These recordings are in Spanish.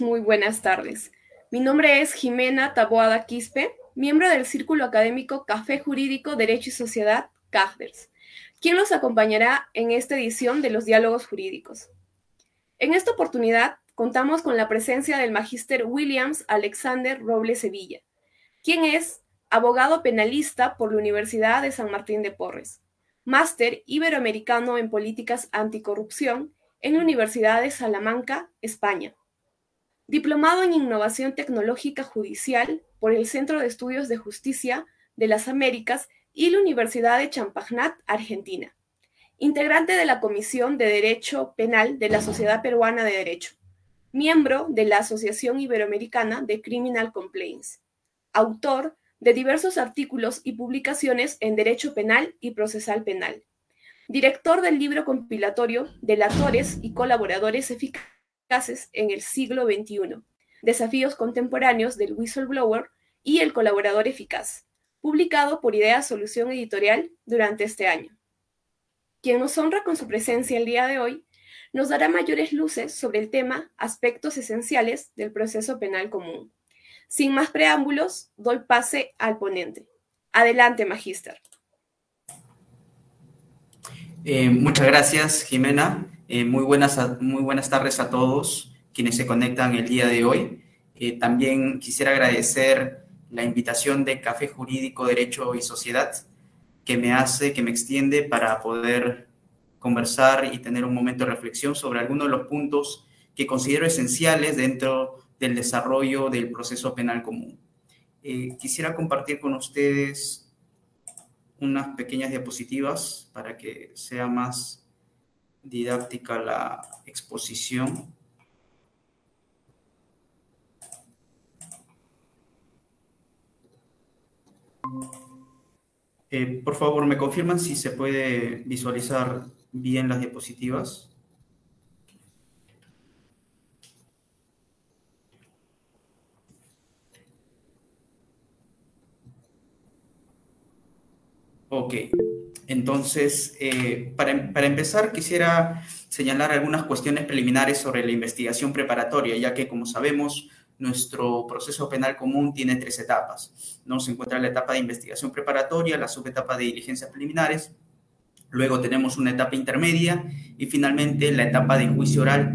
muy buenas tardes. Mi nombre es Jimena Taboada Quispe, miembro del Círculo Académico Café Jurídico Derecho y Sociedad, CAFDERS, quien los acompañará en esta edición de los diálogos jurídicos. En esta oportunidad contamos con la presencia del magíster Williams Alexander Robles Sevilla, quien es abogado penalista por la Universidad de San Martín de Porres, máster iberoamericano en políticas anticorrupción en la Universidad de Salamanca, España. Diplomado en Innovación Tecnológica Judicial por el Centro de Estudios de Justicia de las Américas y la Universidad de Champagnat, Argentina. Integrante de la Comisión de Derecho Penal de la Sociedad Peruana de Derecho. Miembro de la Asociación Iberoamericana de Criminal Complaints. Autor de diversos artículos y publicaciones en Derecho Penal y Procesal Penal director del libro compilatorio Delatores y colaboradores eficaces en el siglo XXI, Desafíos contemporáneos del whistleblower y el colaborador eficaz, publicado por Idea Solución Editorial durante este año. Quien nos honra con su presencia el día de hoy, nos dará mayores luces sobre el tema aspectos esenciales del proceso penal común. Sin más preámbulos, doy pase al ponente. Adelante, Magíster. Eh, muchas gracias, Jimena. Eh, muy, buenas, muy buenas tardes a todos quienes se conectan el día de hoy. Eh, también quisiera agradecer la invitación de Café Jurídico, Derecho y Sociedad que me hace, que me extiende para poder conversar y tener un momento de reflexión sobre algunos de los puntos que considero esenciales dentro del desarrollo del proceso penal común. quisiera compartir con ustedes unas pequeñas diapositivas para que sea más didáctica la exposición. Eh, por favor, ¿me confirman si se puede visualizar bien las diapositivas? Entonces, eh, para, para, empezar, quisiera señalar algunas cuestiones preliminares sobre la investigación preparatoria, ya que, como sabemos, nuestro proceso penal común tiene tres etapas. ¿no? Se encuentra la etapa de investigación preparatoria, la subetapa de diligencias preliminares, luego tenemos una etapa intermedia y finalmente la etapa de juicio oral,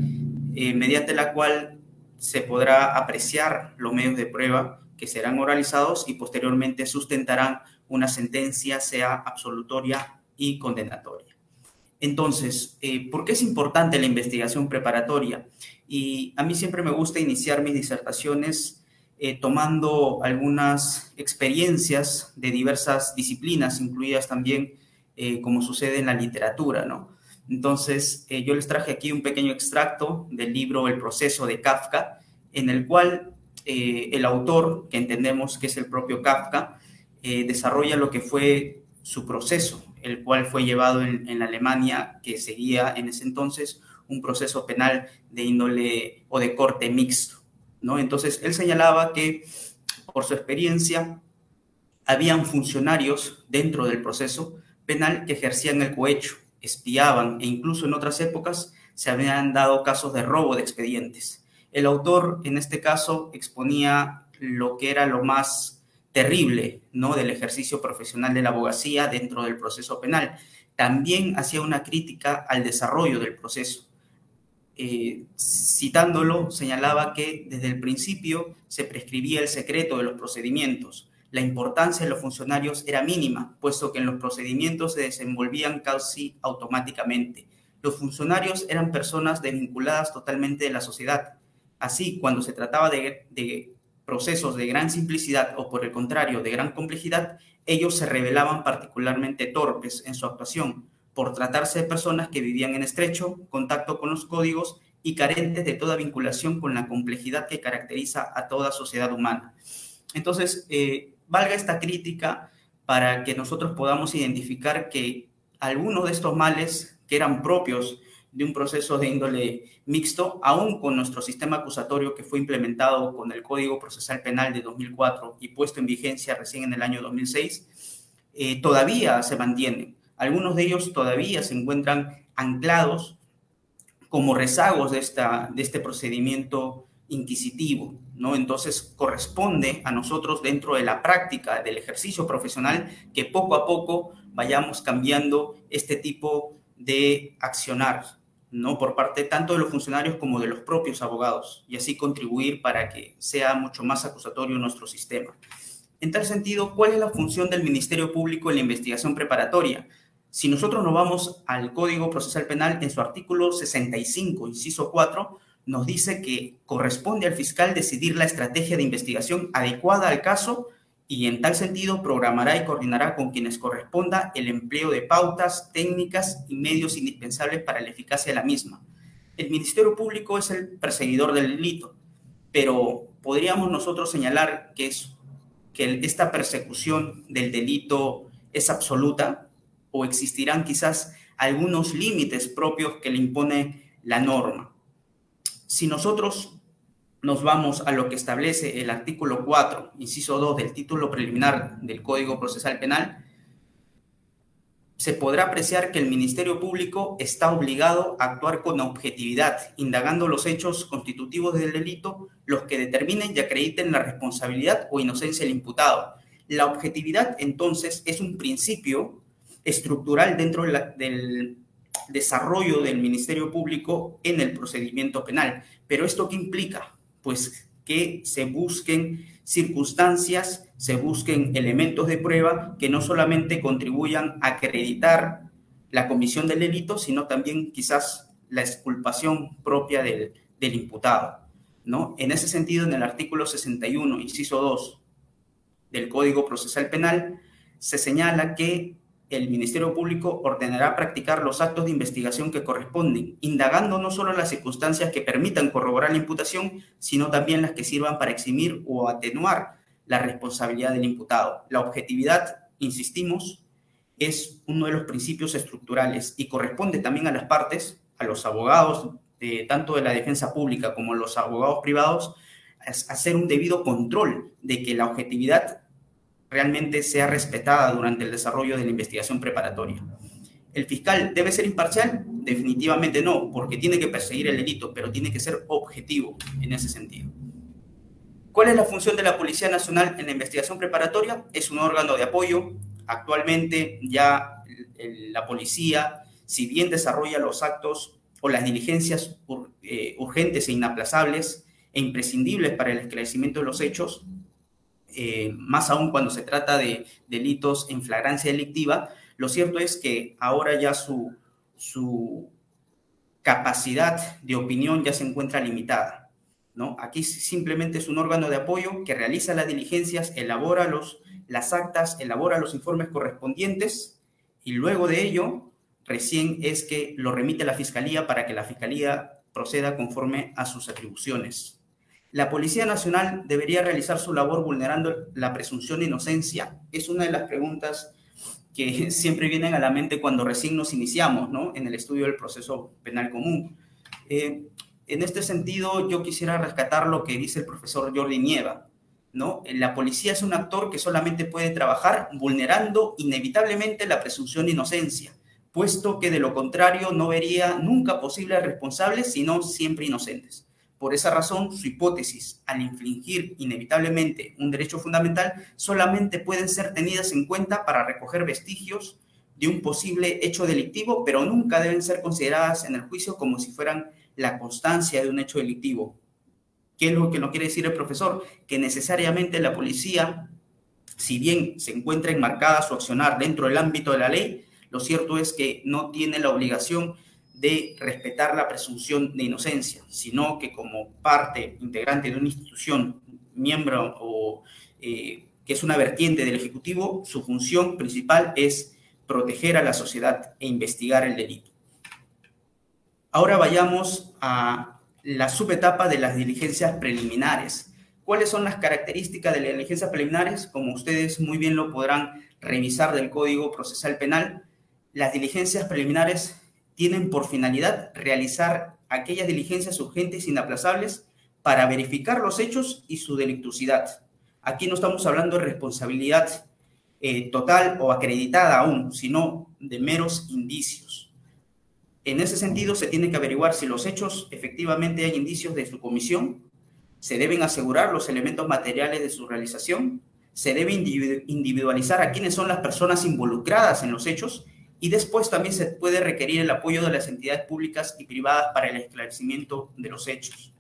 eh, mediante la cual se podrá apreciar los medios de prueba que serán oralizados y posteriormente sustentarán una sentencia sea absolutoria y condenatoria. Entonces, eh, ¿por qué es importante la investigación preparatoria? Y a mí siempre me gusta iniciar mis disertaciones eh, tomando algunas experiencias de diversas disciplinas, incluidas también, eh, como sucede en la literatura, ¿no? Entonces, yo les traje aquí un pequeño extracto del libro El proceso de Kafka, en el cual el autor, que entendemos que es el propio Kafka, eh, desarrolla lo que fue su proceso, el cual fue llevado en, la Alemania que seguía en ese entonces un proceso penal de índole o de corte mixto, ¿no? Entonces, él señalaba que por su experiencia habían funcionarios dentro del proceso penal que ejercían el cohecho, espiaban e incluso en otras épocas se habían dado casos de robo de expedientes. El autor en este caso exponía lo que era lo más terrible ¿no? del ejercicio profesional de la abogacía dentro del proceso penal. También hacía una crítica al desarrollo del proceso. Eh, citándolo, señalaba que desde el principio se prescribía el secreto de los procedimientos. La importancia de los funcionarios era mínima, puesto que en los procedimientos se desenvolvían casi automáticamente. Los funcionarios eran personas desvinculadas totalmente de la sociedad. Así, cuando se trataba de, de procesos de gran simplicidad o por el contrario de gran complejidad, ellos se revelaban particularmente torpes en su actuación por tratarse de personas que vivían en estrecho contacto con los códigos y carentes de toda vinculación con la complejidad que caracteriza a toda sociedad humana. Entonces, eh, valga esta crítica para que nosotros podamos identificar que algunos de estos males que eran propios de un proceso de índole mixto, aún con nuestro sistema acusatorio que fue implementado con el Código Procesal Penal de 2004 y puesto en vigencia recién en el año 2006, eh, todavía se mantienen. Algunos de ellos todavía se encuentran anclados como rezagos de, esta, de este procedimiento inquisitivo, ¿no? Entonces corresponde a nosotros dentro de la práctica del ejercicio profesional que poco a poco vayamos cambiando este tipo de accionar, ¿no? Por parte tanto de los funcionarios como de los propios abogados y así contribuir para que sea mucho más acusatorio nuestro sistema. En tal sentido, ¿cuál es la función del Ministerio Público en la investigación preparatoria? Si nosotros nos vamos al Código Procesal Penal, en su artículo 65, inciso 4, nos dice que corresponde al fiscal decidir la estrategia de investigación adecuada al caso y en tal sentido programará y coordinará con quienes corresponda el empleo de pautas, técnicas y medios indispensables para la eficacia de la misma. El Ministerio Público es el perseguidor del delito, pero podríamos nosotros señalar que, es, que esta persecución del delito es absoluta o existirán quizás algunos límites propios que le impone la norma. Si nosotros nos vamos a lo que establece el artículo 4, inciso 2 del título preliminar del Código Procesal Penal, se podrá apreciar que el Ministerio Público está obligado a actuar con objetividad, indagando los hechos constitutivos del delito, los que determinen y acrediten la responsabilidad o inocencia del imputado. La objetividad, entonces, es un principio estructural dentro del desarrollo del Ministerio Público en el procedimiento penal. Pero ¿esto qué implica? Pues que se busquen circunstancias, se busquen elementos de prueba que no solamente contribuyan a acreditar la comisión del delito, sino también quizás la exculpación propia del, del imputado. ¿no? En ese sentido, en el artículo 61, inciso 2 del Código Procesal Penal, se señala que el Ministerio Público ordenará practicar los actos de investigación que corresponden, indagando no solo las circunstancias que permitan corroborar la imputación, sino también las que sirvan para eximir o atenuar la responsabilidad del imputado. La objetividad, insistimos, es uno de los principios estructurales y corresponde también a las partes, a los abogados, tanto de la defensa pública como los abogados privados, hacer un debido control de que la objetividad realmente sea respetada durante el desarrollo de la investigación preparatoria. ¿El fiscal debe ser imparcial? Definitivamente no, porque tiene que perseguir el delito, pero tiene que ser objetivo en ese sentido. ¿Cuál es la función de la Policía Nacional en la investigación preparatoria? Es un órgano de apoyo. Actualmente ya la policía, si bien desarrolla los actos o las diligencias eh, urgentes e inaplazables e imprescindibles para el esclarecimiento de los hechos, eh, más aún cuando se trata de delitos en flagrancia delictiva, lo cierto es que ahora ya su, su capacidad de opinión ya se encuentra limitada. ¿no? Aquí simplemente es un órgano de apoyo que realiza las diligencias, elabora los, las actas, elabora los informes correspondientes y luego de ello recién es que lo remite a la Fiscalía para que la Fiscalía proceda conforme a sus atribuciones. ¿La Policía Nacional debería realizar su labor vulnerando la presunción de inocencia? Es una de las preguntas que siempre vienen a la mente cuando recién nos iniciamos ¿no? en el estudio del proceso penal común. Eh, en este sentido, yo quisiera rescatar lo que dice el profesor Jordi Nieva. ¿no? La policía es un actor que solamente puede trabajar vulnerando inevitablemente la presunción de inocencia, puesto que de lo contrario no vería nunca posibles responsables, sino siempre inocentes. Por esa razón, su hipótesis, al infringir inevitablemente un derecho fundamental, solamente pueden ser tenidas en cuenta para recoger vestigios de un posible hecho delictivo, pero nunca deben ser consideradas en el juicio como si fueran la constancia de un hecho delictivo. ¿Qué es lo que no quiere decir el profesor? Que necesariamente la policía, si bien se encuentra enmarcada su accionar dentro del ámbito de la ley, lo cierto es que no tiene la obligación de respetar la presunción de inocencia, sino que como parte integrante de una institución, miembro o eh, que es una vertiente del Ejecutivo, su función principal es proteger a la sociedad e investigar el delito. Ahora vayamos a la subetapa de las diligencias preliminares. ¿Cuáles son las características de las diligencias preliminares? Como ustedes muy bien lo podrán revisar del Código Procesal Penal, las diligencias preliminares tienen por finalidad realizar aquellas diligencias urgentes e inaplazables para verificar los hechos y su delictuosidad. Aquí no estamos hablando de responsabilidad eh, total o acreditada aún, sino de meros indicios. En ese sentido, se tiene que averiguar si los hechos efectivamente hay indicios de su comisión, Se deben asegurar los elementos materiales de su realización, se debe individualizar a quiénes son las personas involucradas en los hechos y después también se puede requerir el apoyo de las entidades públicas y privadas para el esclarecimiento de los hechos.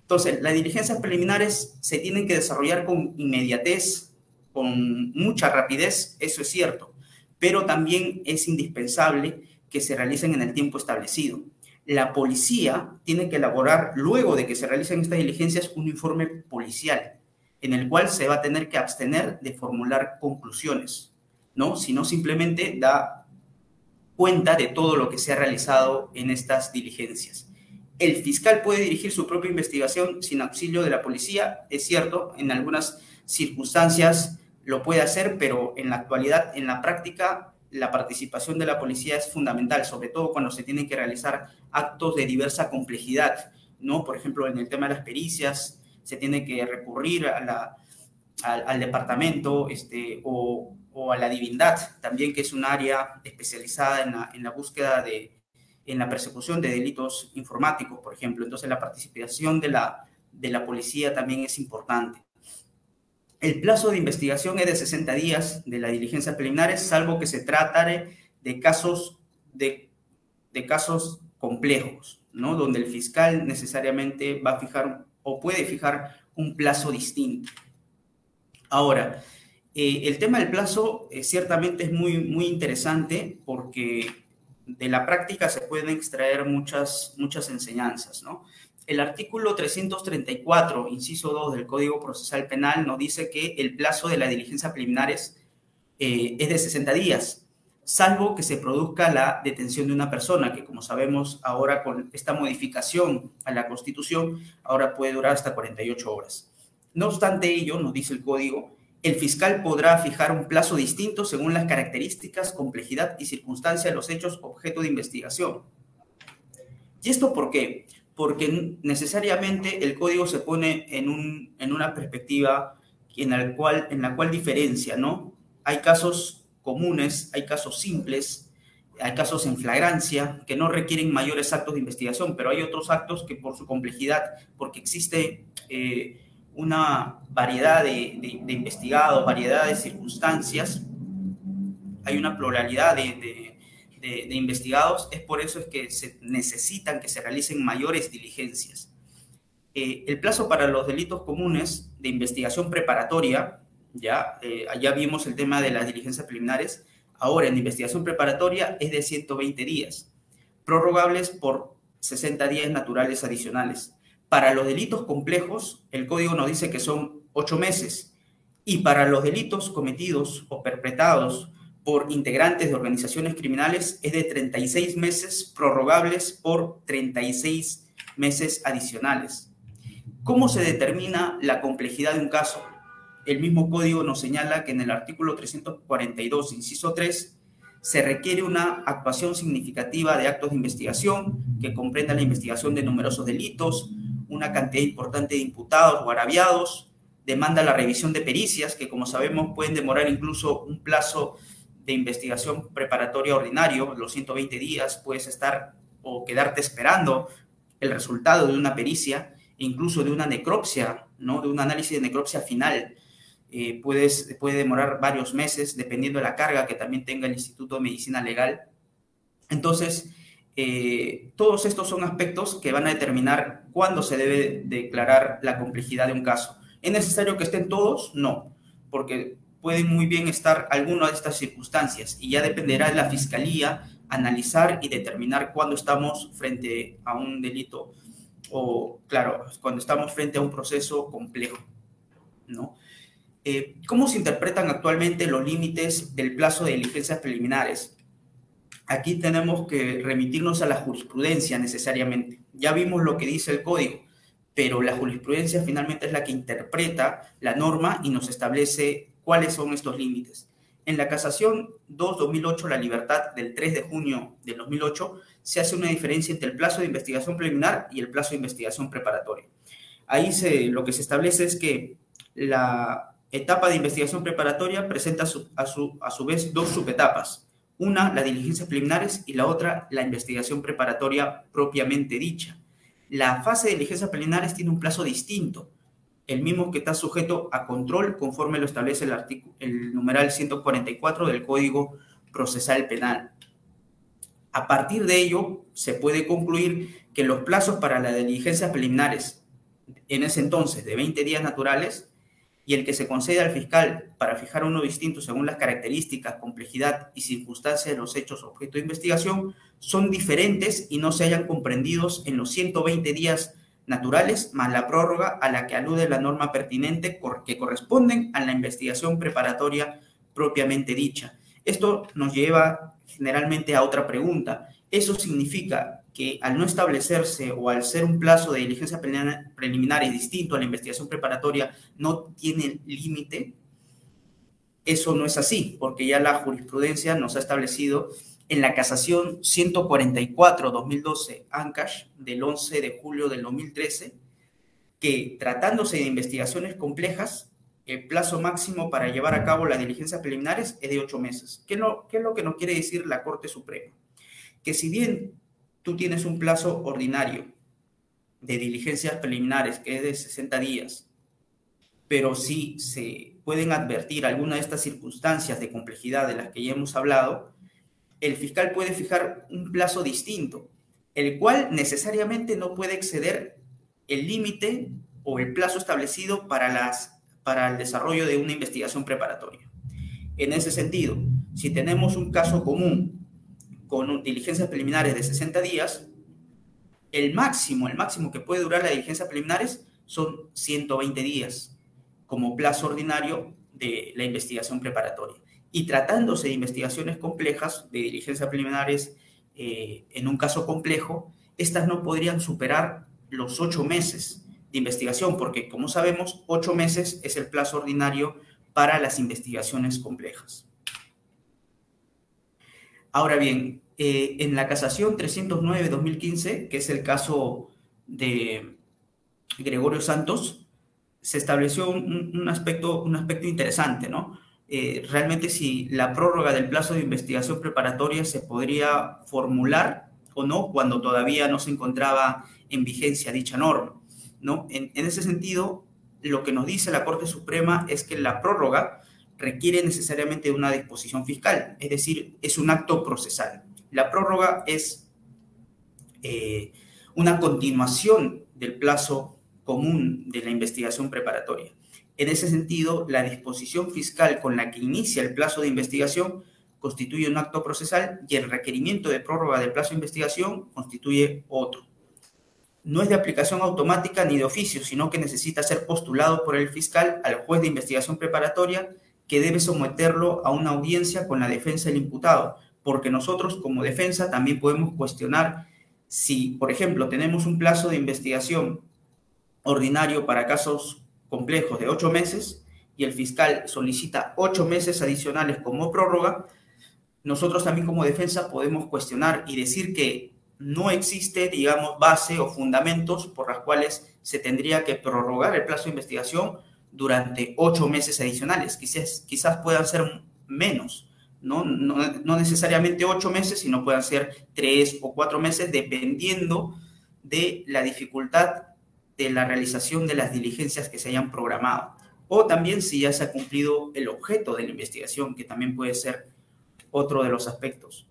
Entonces, las diligencias preliminares se tienen que desarrollar con inmediatez, con mucha rapidez, eso es cierto, pero también es indispensable que se realicen en el tiempo establecido. La policía tiene que elaborar, luego de que se realicen estas diligencias, un informe policial en el cual se va a tener que abstener de formular conclusiones, ¿no? Sino simplemente da cuenta de todo lo que se ha realizado en estas diligencias. El fiscal puede dirigir su propia investigación sin auxilio de la policía, es cierto, en algunas circunstancias lo puede hacer, pero en la actualidad, en la práctica, la participación de la policía es fundamental, sobre todo cuando se tienen que realizar actos de diversa complejidad, ¿no? Por ejemplo, en el tema de las pericias, se tiene que recurrir a la, al, departamento este, o, o, a la divindad, también que es un área especializada en la, en la búsqueda de, en la persecución de delitos informáticos, por ejemplo. Entonces, la participación de la, de la policía también es importante. El plazo de investigación es de 60 días de la diligencia preliminares, salvo que se tratare de casos, de, de casos complejos, ¿no? donde el fiscal necesariamente va a fijar o puede fijar un plazo distinto. Ahora, eh, el tema del plazo eh, ciertamente es muy, muy interesante porque de la práctica se pueden extraer muchas, muchas enseñanzas. El artículo 334, inciso 2 del Código Procesal Penal nos dice que el plazo de la diligencia preliminares eh, es de 60 días salvo que se produzca la detención de una persona, que como sabemos ahora con esta modificación a la Constitución, ahora puede durar hasta 48 horas. No obstante ello, nos dice el código, el fiscal podrá fijar un plazo distinto según las características, complejidad y circunstancia de los hechos objeto de investigación. ¿Y esto por qué? Porque necesariamente el código se pone en, un, en una perspectiva en la, cual, en la cual diferencia, ¿no? Hay casos comunes, hay casos simples, hay casos en flagrancia que no requieren mayores actos de investigación, pero hay otros actos que por su complejidad, porque existe eh, una variedad de, investigados, variedad de circunstancias, hay una pluralidad de, investigados, es por eso es que se necesitan que se realicen mayores diligencias. Eh, el plazo para los delitos comunes de investigación preparatoria ya, eh, vimos el tema de las diligencias preliminares. Ahora, en investigación preparatoria es de 120 días, prorrogables por 60 días naturales adicionales. Para los delitos complejos, el código nos dice que son 8 meses. Y para los delitos cometidos o perpetrados por integrantes de organizaciones criminales es de 36 meses prorrogables por 36 meses adicionales. ¿Cómo se determina la complejidad de un caso? el mismo código nos señala que en el artículo 342, inciso 3, se requiere una actuación significativa de actos de investigación que comprenda la investigación de numerosos delitos, una cantidad importante de imputados o agraviados, demanda la revisión de pericias, que como sabemos pueden demorar incluso un plazo de investigación preparatoria ordinario, los 120 días, puedes estar o quedarte esperando el resultado de una pericia, incluso de una necropsia, ¿no? de un análisis de necropsia final. Eh, puede demorar varios meses, dependiendo de la carga que también tenga el Instituto de Medicina Legal. Entonces, eh, todos estos son aspectos que van a determinar cuándo se debe declarar la complejidad de un caso. ¿Es necesario que estén todos? No, porque pueden muy bien estar alguna de estas circunstancias y ya dependerá de la fiscalía analizar y determinar cuándo estamos frente a un delito o, claro, cuando estamos frente a un proceso complejo, ¿no? Eh, ¿Cómo se interpretan actualmente los límites del plazo de diligencias preliminares? Aquí tenemos que remitirnos a la jurisprudencia necesariamente. Ya vimos lo que dice el código, pero la jurisprudencia finalmente es la que interpreta la norma y nos establece cuáles son estos límites. En la casación 2-2008, la libertad del 3 de junio de 2008, se hace una diferencia entre el plazo de investigación preliminar y el plazo de investigación preparatoria. Ahí lo que se establece es que la etapa de investigación preparatoria presenta a su, a su vez dos subetapas. Una, las diligencias preliminares y la otra, la investigación preparatoria propiamente dicha. La fase de diligencias preliminares tiene un plazo distinto, el mismo que está sujeto a control conforme lo establece el, el numeral 144 del Código Procesal Penal. A partir de ello, se puede concluir que los plazos para las diligencias preliminares, en ese entonces de 20 días naturales, y el que se concede al fiscal para fijar uno distinto según las características, complejidad y circunstancias de los hechos objeto de investigación, son diferentes y no se hayan comprendidos en los 120 días naturales, más la prórroga a la que alude la norma pertinente que corresponden a la investigación preparatoria propiamente dicha. Esto nos lleva generalmente a otra pregunta. ¿Eso significa que al no establecerse o al ser un plazo de diligencia preliminar distinto a la investigación preparatoria no tiene límite? Eso no es así, porque ya la jurisprudencia nos ha establecido en la casación 144-2012 ANCASH del 11 de julio del 2013, que tratándose de investigaciones complejas, el plazo máximo para llevar a cabo las diligencias preliminares es de ocho meses. ¿Qué, ¿Qué es lo que nos quiere decir la Corte Suprema? Que si bien tú tienes un plazo ordinario de diligencias preliminares que es de 60 días, pero si se pueden advertir alguna de estas circunstancias de complejidad de las que ya hemos hablado, el fiscal puede fijar un plazo distinto, el cual necesariamente no puede exceder el límite o el plazo establecido para, las, para el desarrollo de una investigación preparatoria. En ese sentido, si tenemos un caso común con diligencias preliminares de 60 días, el máximo, el máximo que puede durar la diligencia preliminares son 120 días como plazo ordinario de la investigación preparatoria y tratándose de investigaciones complejas, de diligencias preliminares eh, en un caso complejo, estas no podrían superar los ocho meses de investigación, porque como sabemos, ocho meses es el plazo ordinario para las investigaciones complejas. Ahora bien, eh, en la casación 309-2015, que es el caso de Gregorio Santos, se estableció un, aspecto, un aspecto interesante, ¿no? Eh, realmente si la prórroga del plazo de investigación preparatoria se podría formular o no cuando todavía no se encontraba en vigencia dicha norma. ¿no? En, en ese sentido, lo que nos dice la Corte Suprema es que la prórroga requiere necesariamente una disposición fiscal, es decir, es un acto procesal. La prórroga es eh, una continuación del plazo común de la investigación preparatoria. En ese sentido, la disposición fiscal con la que inicia el plazo de investigación constituye un acto procesal y el requerimiento de prórroga del plazo de investigación constituye otro. No es de aplicación automática ni de oficio, sino que necesita ser postulado por el fiscal al juez de investigación preparatoria debe someterlo a una audiencia con la defensa del imputado, porque nosotros como defensa también podemos cuestionar si, por ejemplo, tenemos un plazo de investigación ordinario para casos complejos de ocho meses y el fiscal solicita ocho meses adicionales como prórroga, nosotros también como defensa podemos cuestionar y decir que no existe, digamos, base o fundamentos por las cuales se tendría que prorrogar el plazo de investigación durante ocho meses adicionales. Quizás, quizás puedan ser menos, ¿no? No, no necesariamente ocho meses, sino puedan ser tres o cuatro meses, dependiendo de la dificultad de la realización de las diligencias que se hayan programado. O también si ya se ha cumplido el objeto de la investigación, que también puede ser otro de los aspectos.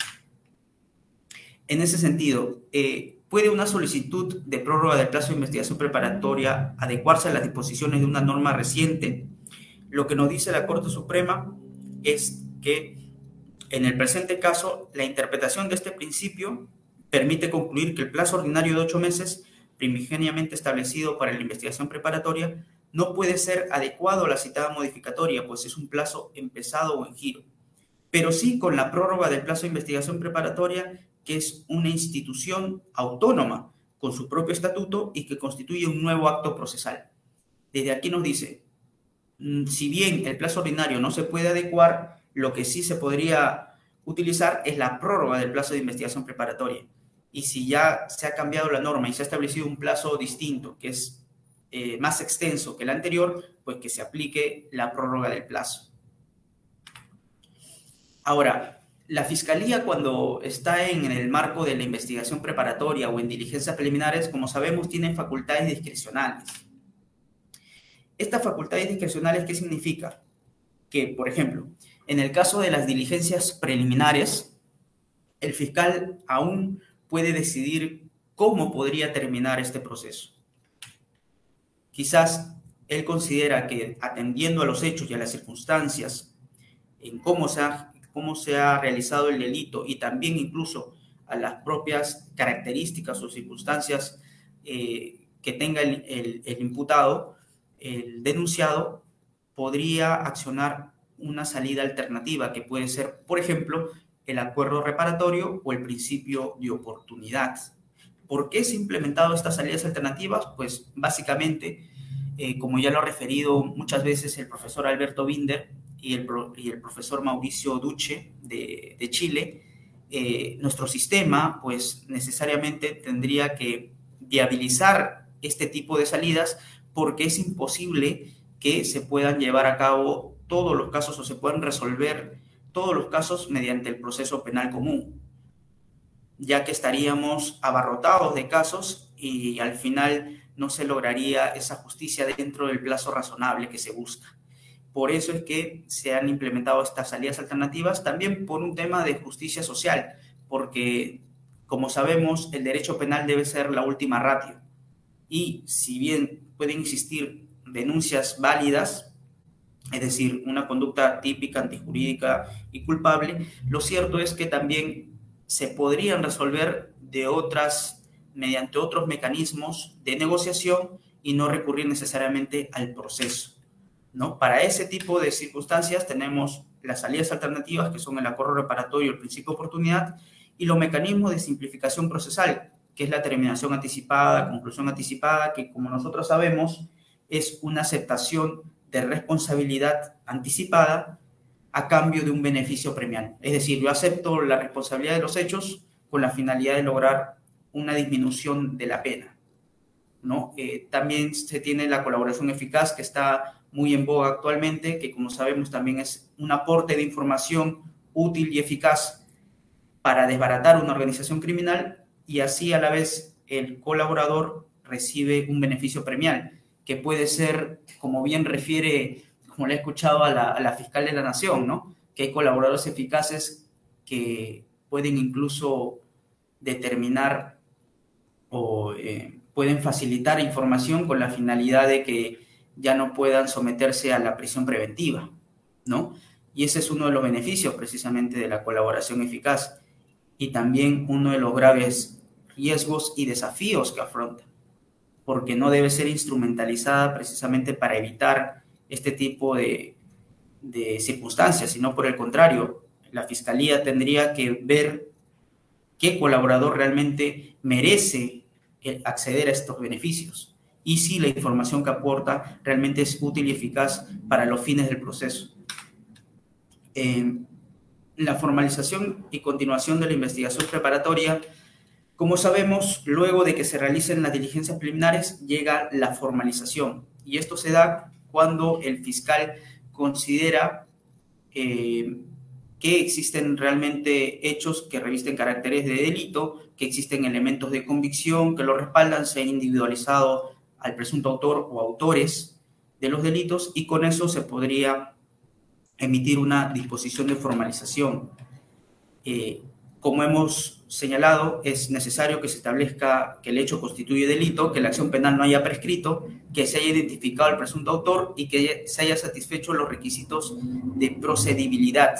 En ese sentido, eh, ¿puede una solicitud de prórroga del plazo de investigación preparatoria adecuarse a las disposiciones de una norma reciente? Lo que nos dice la Corte Suprema es que en el presente caso, la interpretación de este principio permite concluir que el plazo ordinario de ocho meses primigeniamente establecido para la investigación preparatoria no puede ser adecuado a la citada modificatoria, pues es un plazo empezado o en giro, pero sí con la prórroga del plazo de investigación preparatoria, que es una institución autónoma con su propio estatuto y que constituye un nuevo acto procesal. Desde aquí nos dice, mm, si bien el plazo ordinario no se puede adecuar, lo que sí se podría utilizar es la prórroga del plazo de investigación preparatoria y si ya se ha cambiado la norma y se ha establecido un plazo distinto, que es eh, más extenso que el anterior, pues que se aplique la prórroga del plazo. Ahora, la Fiscalía cuando está en el marco de la investigación preparatoria o en diligencias preliminares, como sabemos, tiene facultades discrecionales. Estas facultades discrecionales, ¿qué significa? Que, por ejemplo, en el caso de las diligencias preliminares, el fiscal aún puede decidir cómo podría terminar este proceso. Quizás él considera que atendiendo a los hechos y a las circunstancias, en cómo se ha, cómo se ha realizado el delito y también incluso a las propias características o circunstancias eh, que tenga el, el imputado, el denunciado, podría accionar una salida alternativa que puede ser, por ejemplo, el acuerdo reparatorio o el principio de oportunidad. ¿Por qué se han implementado estas salidas alternativas? Pues básicamente, eh, como ya lo ha referido muchas veces el profesor Alberto Binder y el, profesor Mauricio Duce de, de Chile, eh, nuestro sistema pues necesariamente tendría que viabilizar este tipo de salidas porque es imposible que se puedan llevar a cabo todos los casos o se puedan resolver todos los casos mediante el proceso penal común ya que estaríamos abarrotados de casos y al final no se lograría esa justicia dentro del plazo razonable que se busca. Por eso es que se han implementado estas salidas alternativas, también por un tema de justicia social, porque como sabemos, el derecho penal debe ser la última ratio. Y si bien pueden existir denuncias válidas, es decir, una conducta típica, antijurídica y culpable, lo cierto es que también se podrían resolver de otras, mediante otros mecanismos de negociación y no recurrir necesariamente al proceso. ¿No? Para ese tipo de circunstancias tenemos las salidas alternativas, que son el acuerdo reparatorio, el principio de oportunidad, y los mecanismos de simplificación procesal, que es la terminación anticipada, conclusión anticipada, que como nosotros sabemos es una aceptación de responsabilidad anticipada a cambio de un beneficio premial. Es decir, yo acepto la responsabilidad de los hechos con la finalidad de lograr una disminución de la pena. ¿no? Eh, también se tiene la colaboración eficaz que está muy en boga actualmente, que como sabemos también es un aporte de información útil y eficaz para desbaratar una organización criminal y así a la vez el colaborador recibe un beneficio premial, que puede ser, como bien refiere como le he escuchado a la, fiscal de la Nación, ¿no? Que hay colaboradores eficaces que pueden incluso determinar o eh, pueden facilitar información con la finalidad de que ya no puedan someterse a la prisión preventiva, ¿no? Y ese es uno de los beneficios precisamente de la colaboración eficaz y también uno de los graves riesgos y desafíos que afronta, porque no debe ser instrumentalizada precisamente para evitar este tipo de, circunstancias, sino por el contrario, la Fiscalía tendría que ver qué colaborador realmente merece acceder a estos beneficios y si la información que aporta realmente es útil y eficaz para los fines del proceso. la formalización y continuación de la investigación preparatoria, como sabemos, luego de que se realicen las diligencias preliminares, llega la formalización y esto se da cuando el fiscal considera eh, que existen realmente hechos que revisten caracteres de delito, que existen elementos de convicción que lo respaldan, se ha individualizado al presunto autor o autores de los delitos y con eso se podría emitir una disposición de formalización. Eh, como hemos señalado, es necesario que se establezca que el hecho constituye delito, que la acción penal no haya prescrito, que se haya identificado al presunto autor y que se haya satisfecho los requisitos de procedibilidad.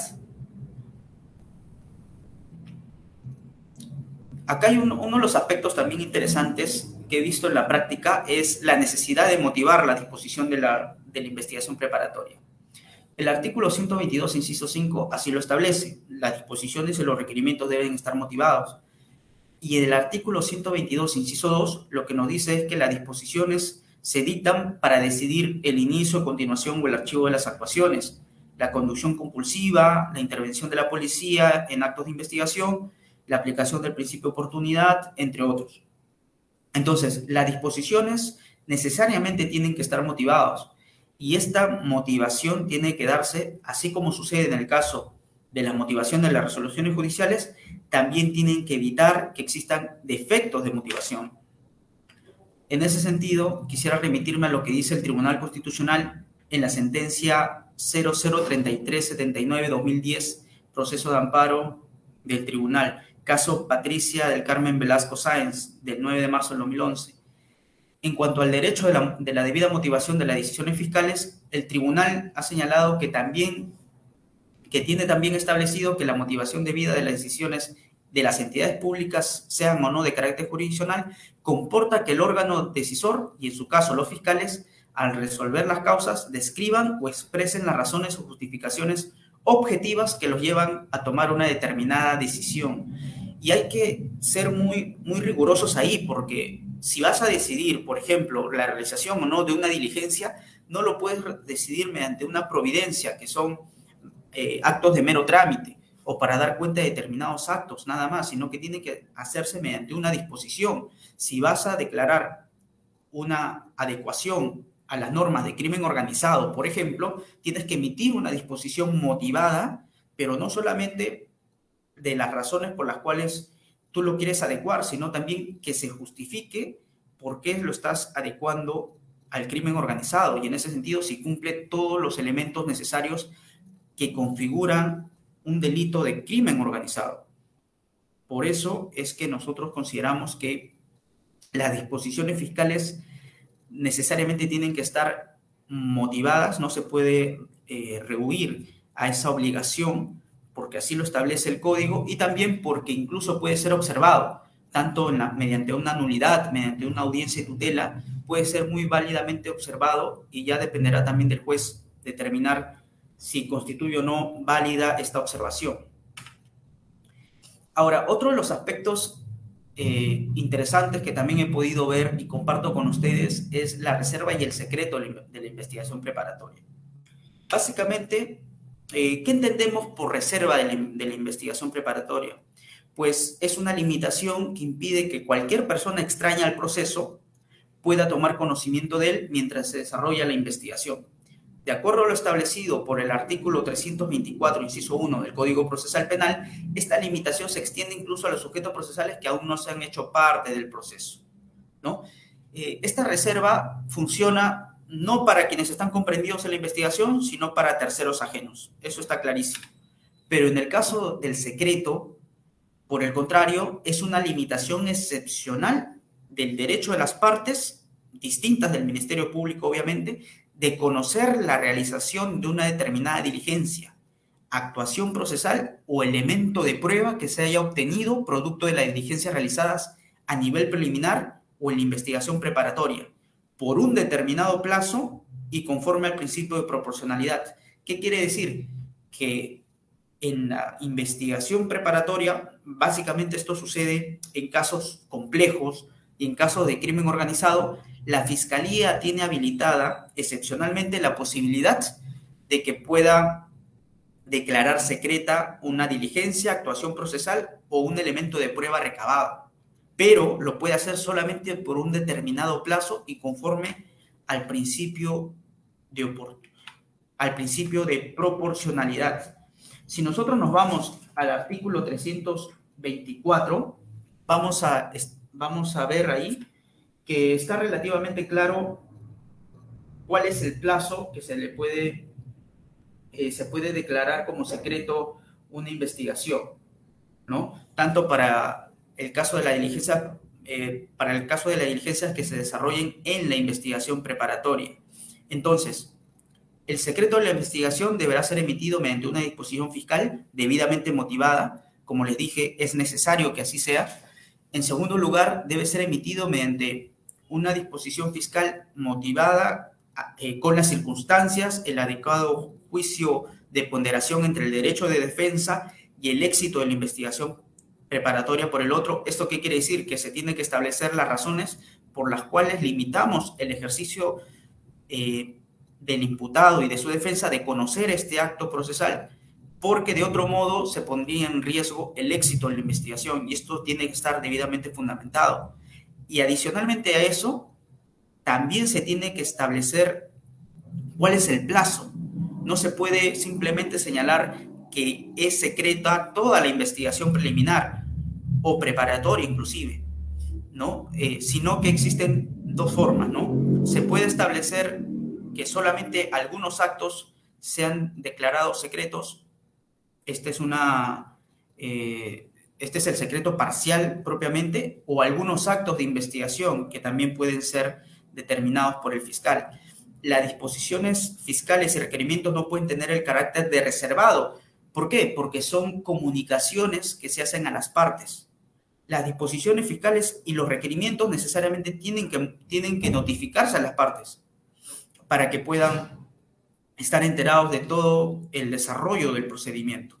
Acá hay uno, de los aspectos también interesantes que he visto en la práctica, es la necesidad de motivar la disposición de la, de la investigación preparatoria. El artículo 122, inciso 5, así lo establece. Las disposiciones y los requerimientos deben estar motivados. Y en el artículo 122, inciso 2, lo que nos dice es que las disposiciones se dictan para decidir el inicio, continuación o el archivo de las actuaciones, la conducción compulsiva, la intervención de la policía en actos de investigación, la aplicación del principio de oportunidad, entre otros. Entonces, las disposiciones necesariamente tienen que estar motivados y esta motivación tiene que darse, así como sucede en el caso de la motivación de las resoluciones judiciales, también tienen que evitar que existan defectos de motivación. En ese sentido, quisiera remitirme a lo que dice el Tribunal Constitucional en la sentencia 003379-2010, proceso de amparo del tribunal, caso Patricia del Carmen Velasco Sáenz, del 9 de marzo del 2011. En cuanto al derecho de la, de la debida motivación de las decisiones fiscales, el tribunal ha señalado que también que tiene también establecido que la motivación debida de las decisiones de las entidades públicas, sean o no de carácter jurisdiccional, comporta que el órgano decisor, y en su caso los fiscales, al resolver las causas, describan o expresen las razones o justificaciones objetivas que los llevan a tomar una determinada decisión. Y hay que ser muy, muy rigurosos ahí, porque si vas a decidir, por ejemplo, la realización o no de una diligencia, no lo puedes decidir mediante una providencia, que son eh, actos de mero trámite, o para dar cuenta de determinados actos, nada más, sino que tiene que hacerse mediante una disposición. Si vas a declarar una adecuación a las normas de crimen organizado, por ejemplo, tienes que emitir una disposición motivada, pero no solamente de las razones por las cuales tú lo quieres adecuar, sino también que se justifique por qué lo estás adecuando al crimen organizado y en ese sentido si cumple todos los elementos necesarios que configuran un delito de crimen organizado. Por eso es que nosotros consideramos que las disposiciones fiscales necesariamente tienen que estar motivadas, no se puede eh, rehuir a esa obligación porque así lo establece el código y también porque incluso puede ser observado, tanto mediante una nulidad, mediante una audiencia de tutela, puede ser muy válidamente observado y ya dependerá también del juez determinar si constituye o no válida esta observación. Ahora, otro de los aspectos eh, interesantes que también he podido ver y comparto con ustedes es la reserva y el secreto de la investigación preparatoria. Básicamente, eh, ¿qué entendemos por reserva de la, de la investigación preparatoria? Pues es una limitación que impide que cualquier persona extraña al proceso pueda tomar conocimiento de él mientras se desarrolla la investigación. De acuerdo a lo establecido por el artículo 324, inciso 1 del Código Procesal Penal, esta limitación se extiende incluso a los sujetos procesales que aún no se han hecho parte del proceso. ¿no? Eh, esta reserva funciona no para quienes están comprendidos en la investigación, sino para terceros ajenos. Eso está clarísimo. Pero en el caso del secreto, por el contrario, es una limitación excepcional del derecho de las partes, distintas del Ministerio Público, obviamente, de conocer la realización de una determinada diligencia, actuación procesal o elemento de prueba que se haya obtenido producto de las diligencias realizadas a nivel preliminar o en la investigación preparatoria, por un determinado plazo y conforme al principio de proporcionalidad. ¿Qué quiere decir? Que en la investigación preparatoria, básicamente esto sucede en casos complejos y en casos de crimen organizado, la Fiscalía tiene habilitada excepcionalmente la posibilidad de que pueda declarar secreta una diligencia, actuación procesal o un elemento de prueba recabado, pero lo puede hacer solamente por un determinado plazo y conforme al principio de, al principio de proporcionalidad. Si nosotros nos vamos al artículo 324, vamos a, vamos a ver ahí que está relativamente claro cuál es el plazo que se le puede, eh, se puede declarar como secreto una investigación, ¿no? Tanto para el caso de la diligencia, eh, para el caso de las diligencias que se desarrollen en la investigación preparatoria. Entonces, el secreto de la investigación deberá ser emitido mediante una disposición fiscal debidamente motivada. Como les dije, es necesario que así sea. En segundo lugar, debe ser emitido mediante una disposición fiscal motivada eh, con las circunstancias, el adecuado juicio de ponderación entre el derecho de defensa y el éxito de la investigación preparatoria por el otro. ¿Esto qué quiere decir? Que se tiene que establecer las razones por las cuales limitamos el ejercicio eh, del imputado y de su defensa de conocer este acto procesal, porque de otro modo se pondría en riesgo el éxito de la investigación y esto tiene que estar debidamente fundamentado. Y adicionalmente a eso, también se tiene que establecer cuál es el plazo. No se puede simplemente señalar que es secreta toda la investigación preliminar o preparatoria inclusive, ¿no? Eh, sino que existen dos formas, ¿no? Se puede establecer que solamente algunos actos sean declarados secretos. Este es una... Eh, este es el secreto parcial propiamente, o algunos actos de investigación que también pueden ser determinados por el fiscal. Las disposiciones fiscales y requerimientos no pueden tener el carácter de reservado. ¿Por qué? Porque son comunicaciones que se hacen a las partes. Las disposiciones fiscales y los requerimientos necesariamente tienen que, tienen que notificarse a las partes para que puedan estar enterados de todo el desarrollo del procedimiento.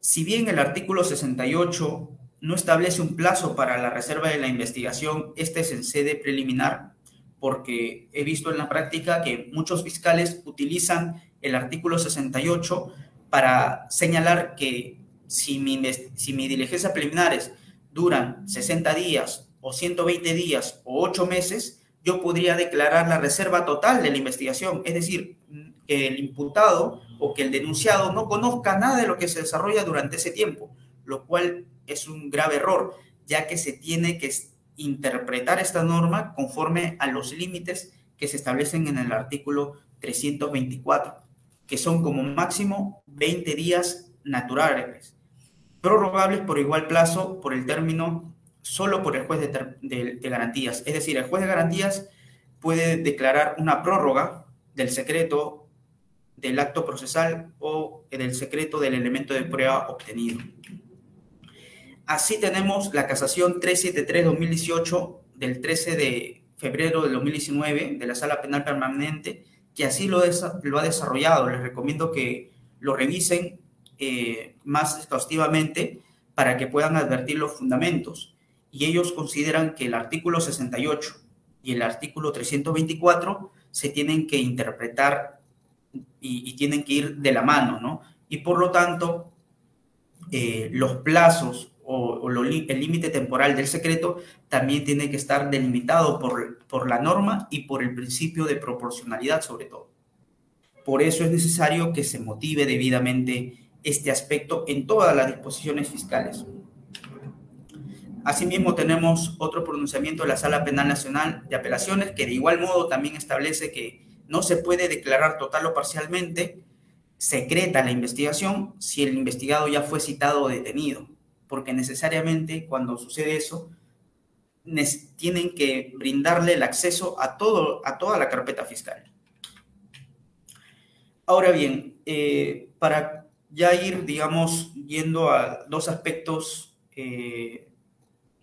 Si bien el artículo 68 no establece un plazo para la reserva de la investigación, este es en sede preliminar, porque he visto en la práctica que muchos fiscales utilizan el artículo 68 para señalar que si mi, si mi diligencia preliminares duran 60 días o 120 días o 8 meses, yo podría declarar la reserva total de la investigación, es decir, que el imputado o que el denunciado no conozca nada de lo que se desarrolla durante ese tiempo, lo cual es un grave error, ya que se tiene que interpretar esta norma conforme a los límites que se establecen en el artículo 324, que son como máximo 20 días naturales, prorrogables por igual plazo por el término solo por el juez de, garantías. Es decir, el juez de garantías puede declarar una prórroga del secreto del acto procesal o del secreto del elemento de prueba obtenido. Así tenemos la casación 373-2018 del 13 de febrero de 2019 de la Sala Penal Permanente, que así lo, lo ha desarrollado. Les recomiendo que lo revisen eh, más exhaustivamente para que puedan advertir los fundamentos. Y ellos consideran que el artículo 68 y el artículo 324 se tienen que interpretar y, tienen que ir de la mano, ¿no? Y por lo tanto, eh, los plazos o, el límite temporal del secreto también tiene que estar delimitado por, por la norma y por el principio de proporcionalidad sobre todo. Por eso es necesario que se motive debidamente este aspecto en todas las disposiciones fiscales. Asimismo, tenemos otro pronunciamiento de la Sala Penal Nacional de Apelaciones que de igual modo también establece que no se puede declarar total o parcialmente secreta la investigación si el investigado ya fue citado o detenido, porque necesariamente cuando sucede eso, tienen que brindarle el acceso a, todo, a toda la carpeta fiscal. Ahora bien, eh, para ya ir, digamos, yendo a dos aspectos eh,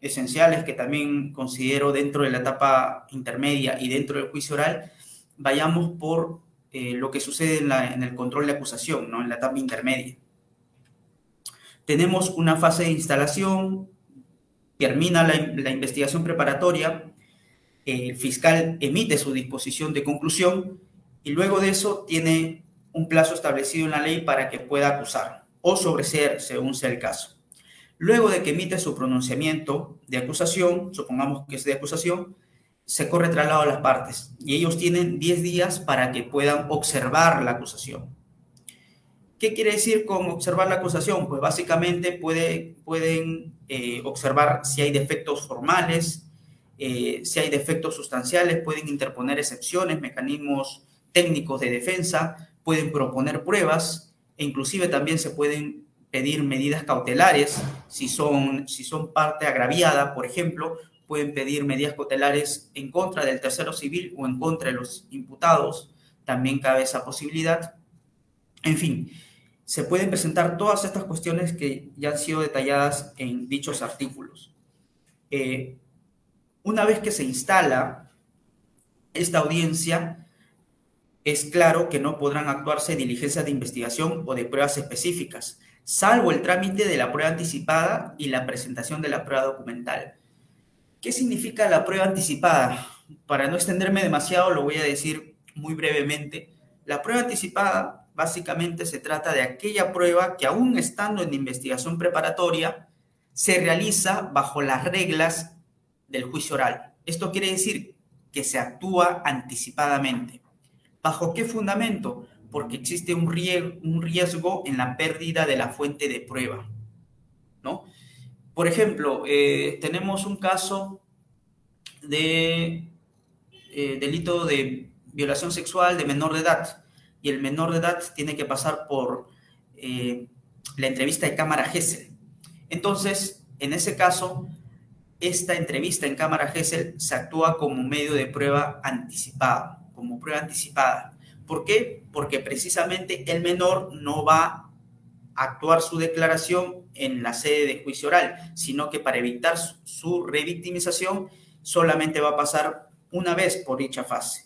esenciales que también considero dentro de la etapa intermedia y dentro del juicio oral, vayamos por eh, lo que sucede en, el control de acusación, ¿no? en la etapa intermedia. Tenemos una fase de instalación, termina la, investigación preparatoria, el fiscal emite su disposición de conclusión y luego de eso tiene un plazo establecido en la ley para que pueda acusar o sobreseer según sea el caso. Luego de que emite su pronunciamiento de acusación, supongamos que es de acusación, se corre traslado a las partes y ellos tienen 10 días para que puedan observar la acusación. ¿Qué quiere decir con observar la acusación? Pues básicamente puede, pueden eh, observar si hay defectos formales, eh, si hay defectos sustanciales, pueden interponer excepciones, mecanismos técnicos de defensa, pueden proponer pruebas e inclusive también se pueden pedir medidas cautelares si son, si son parte agraviada, por ejemplo, pueden pedir medidas cautelares en contra del tercero civil o en contra de los imputados. También cabe esa posibilidad. En fin, se pueden presentar todas estas cuestiones que ya han sido detalladas en dichos artículos. Eh, una vez que se instala esta audiencia, es claro que no podrán actuarse diligencias de investigación o de pruebas específicas, salvo el trámite de la prueba anticipada y la presentación de la prueba documental. ¿Qué significa la prueba anticipada? Para no extenderme demasiado, lo voy a decir muy brevemente. La prueba anticipada básicamente se trata de aquella prueba que aún estando en investigación preparatoria, se realiza bajo las reglas del juicio oral. Esto quiere decir que se actúa anticipadamente. ¿Bajo qué fundamento? Porque existe un riesgo en la pérdida de la fuente de prueba. ¿no? Por ejemplo, eh, tenemos un caso de eh, delito de violación sexual de menor de edad y el menor de edad tiene que pasar por eh, la entrevista de cámara GESEL. Entonces, en ese caso, esta entrevista en cámara GESEL se actúa como medio de prueba anticipada, como prueba anticipada. ¿Por qué? Porque precisamente el menor no va a actuar su declaración en la sede de juicio oral, sino que para evitar su revictimización solamente va a pasar una vez por dicha fase.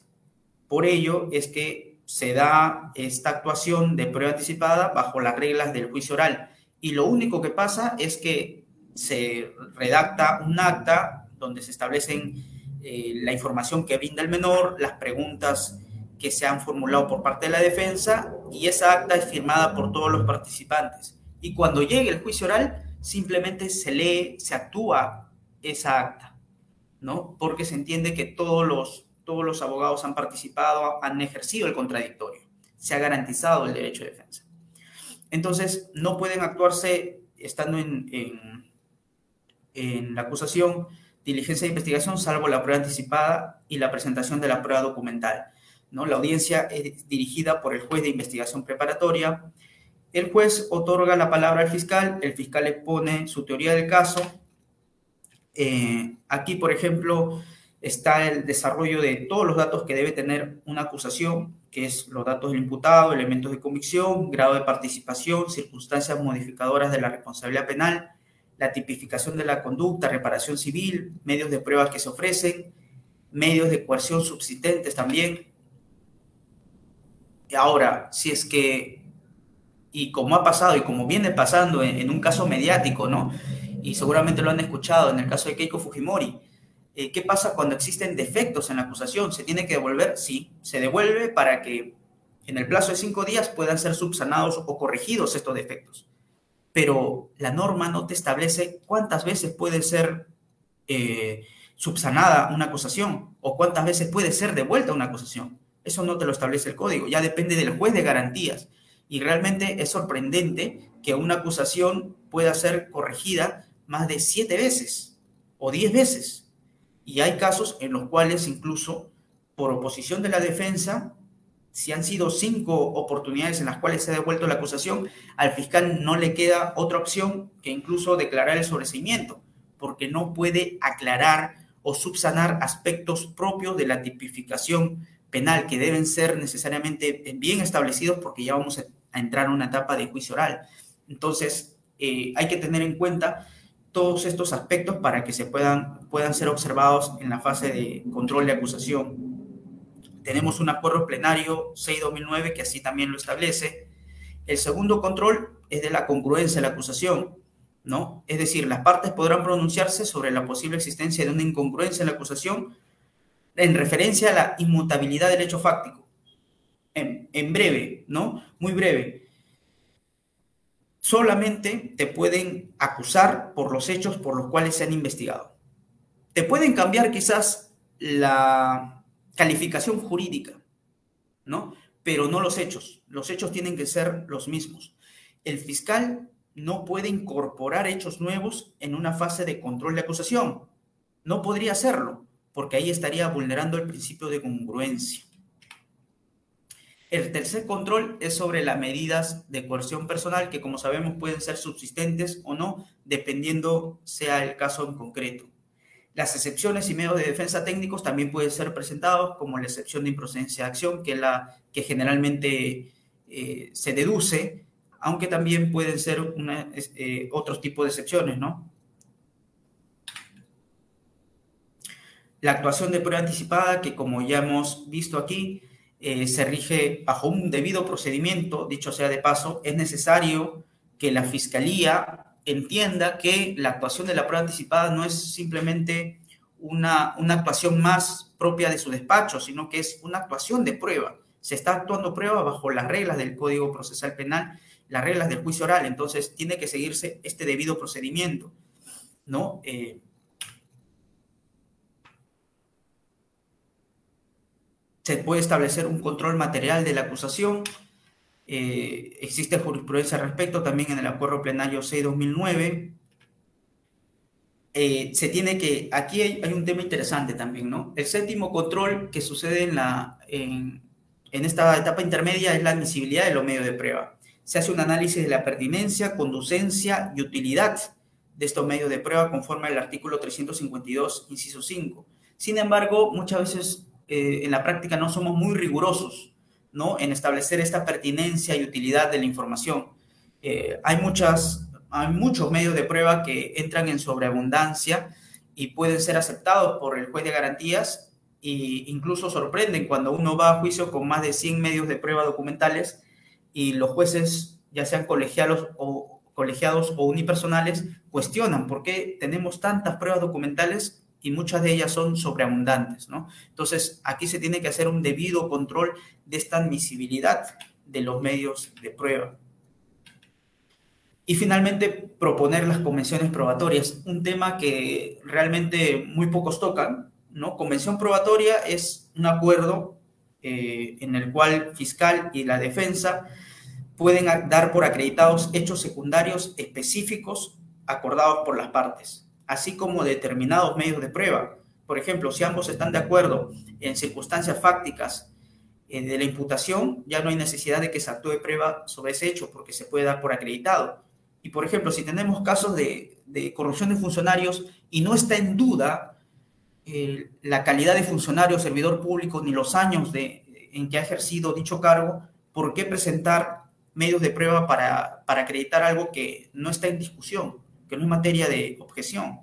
Por ello es que se da esta actuación de prueba anticipada bajo las reglas del juicio oral. Y lo único que pasa es que se redacta un acta donde se establecen eh, la información que brinda el menor, las preguntas que se han formulado por parte de la defensa y esa acta es firmada por todos los participantes. Y cuando llegue el juicio oral, simplemente se lee, se actúa esa acta, ¿no? Porque se entiende que todos los, todos los abogados han participado, han ejercido el contradictorio, se ha garantizado el derecho de defensa. Entonces, no pueden actuarse estando en, en, en la acusación diligencia de investigación, salvo la prueba anticipada y la presentación de la prueba documental. ¿no? La audiencia es dirigida por el juez de investigación preparatoria. El juez otorga la palabra al fiscal, el fiscal expone su teoría del caso. Eh, aquí, por ejemplo, está el desarrollo de todos los datos que debe tener una acusación, que es los datos del imputado, elementos de convicción, grado de participación, circunstancias modificadoras de la responsabilidad penal, la tipificación de la conducta, reparación civil, medios de pruebas que se ofrecen, medios de coerción subsistentes también, Ahora, si es que, y como ha pasado y como viene pasando en, un caso mediático, ¿no? Y seguramente lo han escuchado en el caso de Keiko Fujimori, eh, ¿qué pasa cuando existen defectos en la acusación? ¿Se tiene que devolver? Sí, se devuelve para que en el plazo de cinco días puedan ser subsanados o corregidos estos defectos. Pero la norma no te establece cuántas veces puede ser eh, subsanada una acusación o cuántas veces puede ser devuelta una acusación. Eso no te lo establece el código, ya depende del juez de garantías. Y realmente es sorprendente que una acusación pueda ser corregida más de siete veces o diez veces. Y hay casos en los cuales incluso por oposición de la defensa, si han sido cinco oportunidades en las cuales se ha devuelto la acusación, al fiscal no le queda otra opción que incluso declarar el sobreseimiento, porque no puede aclarar o subsanar aspectos propios de la tipificación penal que deben ser necesariamente bien establecidos porque ya vamos a entrar en una etapa de juicio oral. Entonces, eh, hay que tener en cuenta todos estos aspectos para que se puedan, puedan ser observados en la fase de control de acusación. Tenemos un acuerdo plenario 6-2009 que así también lo establece. El segundo control es de la congruencia de la acusación, ¿no? Es decir, las partes podrán pronunciarse sobre la posible existencia de una incongruencia en la acusación en referencia a la inmutabilidad del hecho fáctico. En, breve, ¿no? Muy breve. Solamente te pueden acusar por los hechos por los cuales se han investigado. Te pueden cambiar quizás la calificación jurídica, ¿no? Pero no los hechos. Los hechos tienen que ser los mismos. El fiscal no puede incorporar hechos nuevos en una fase de control de acusación. No podría hacerlo porque ahí estaría vulnerando el principio de congruencia. El tercer control es sobre las medidas de coerción personal que, como sabemos, pueden ser subsistentes o no, dependiendo sea el caso en concreto. Las excepciones y medios de defensa técnicos también pueden ser presentados, como la excepción de improcedencia de acción, que, la, que generalmente eh, se deduce, aunque también pueden ser eh, otros tipos de excepciones, ¿no? La actuación de prueba anticipada, que como ya hemos visto aquí, eh, se rige bajo un debido procedimiento, dicho sea de paso, es necesario que la Fiscalía entienda que la actuación de la prueba anticipada no es simplemente una, una actuación más propia de su despacho, sino que es una actuación de prueba. Se está actuando prueba bajo las reglas del Código Procesal Penal, las reglas del juicio oral, entonces tiene que seguirse este debido procedimiento, ¿no? Eh, se puede establecer un control material de la acusación. Eh, existe jurisprudencia al respecto también en el acuerdo plenario 6-2009. eh, se tiene que, aquí hay, un tema interesante también, ¿no? El séptimo control que sucede en, la, en, en esta etapa intermedia es la admisibilidad de los medios de prueba. Se hace un análisis de la pertinencia, conducencia y utilidad de estos medios de prueba conforme al artículo 352, inciso 5. Sin embargo, muchas veces eh, en la práctica no somos muy rigurosos ¿no? en establecer esta pertinencia y utilidad de la información. Eh, hay, muchas, hay muchos medios de prueba que entran en sobreabundancia y pueden ser aceptados por el juez de garantías e incluso sorprenden cuando uno va a juicio con más de 100 medios de prueba documentales y los jueces, ya sean colegiados o, colegiados o unipersonales, cuestionan por qué tenemos tantas pruebas documentales y muchas de ellas son sobreabundantes, ¿no? Entonces, aquí se tiene que hacer un debido control de esta admisibilidad de los medios de prueba. Y finalmente, proponer las convenciones probatorias, un tema que realmente muy pocos tocan, ¿no? Convención probatoria es un acuerdo eh, en el cual fiscal y la defensa pueden dar por acreditados hechos secundarios específicos acordados por las partes, así como determinados medios de prueba. Por ejemplo, si ambos están de acuerdo en circunstancias fácticas eh, de la imputación, ya no hay necesidad de que se actúe prueba sobre ese hecho porque se puede dar por acreditado. Y por ejemplo, si tenemos casos de, corrupción de funcionarios y no está en duda eh, la calidad de funcionario, servidor público, ni los años de, en que ha ejercido dicho cargo, ¿por qué presentar medios de prueba para, para acreditar algo que no está en discusión, que no es materia de objeción,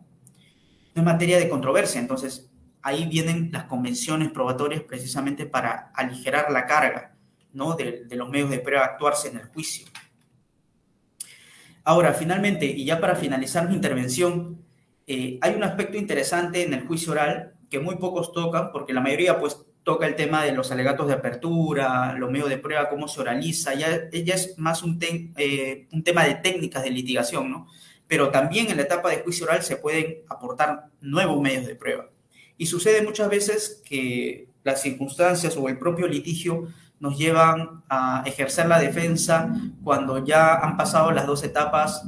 no es materia de controversia? Entonces, ahí vienen las convenciones probatorias precisamente para aligerar la carga ¿no? de, los medios de prueba actuarse en el juicio. Ahora, finalmente, y ya para finalizar mi intervención, eh, hay un aspecto interesante en el juicio oral que muy pocos tocan, porque la mayoría pues toca el tema de los alegatos de apertura, los medios de prueba, cómo se oraliza, ya, es más eh, un tema de técnicas de litigación, ¿no? Pero también en la etapa de juicio oral se pueden aportar nuevos medios de prueba. Y sucede muchas veces que las circunstancias o el propio litigio nos llevan a ejercer la defensa cuando ya han pasado las dos etapas